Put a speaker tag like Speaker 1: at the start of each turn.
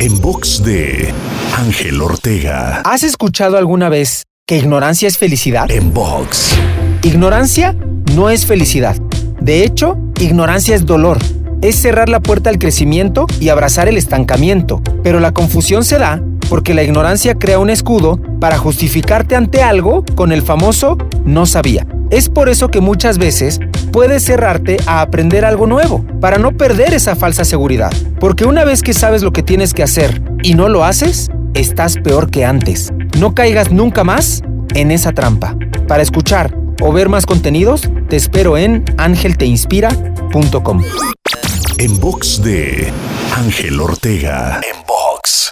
Speaker 1: En box de Ángel Ortega.
Speaker 2: ¿Has escuchado alguna vez que ignorancia es felicidad?
Speaker 1: En box.
Speaker 2: Ignorancia no es felicidad. De hecho, ignorancia es dolor. Es cerrar la puerta al crecimiento y abrazar el estancamiento. Pero la confusión se da porque la ignorancia crea un escudo para justificarte ante algo con el famoso no sabía. Es por eso que muchas veces puedes cerrarte a aprender algo nuevo, para no perder esa falsa seguridad. Porque una vez que sabes lo que tienes que hacer y no lo haces, estás peor que antes. No caigas nunca más en esa trampa. Para escuchar o ver más contenidos, te espero en angelteinspira.com.
Speaker 1: En box de Ángel Ortega. En box.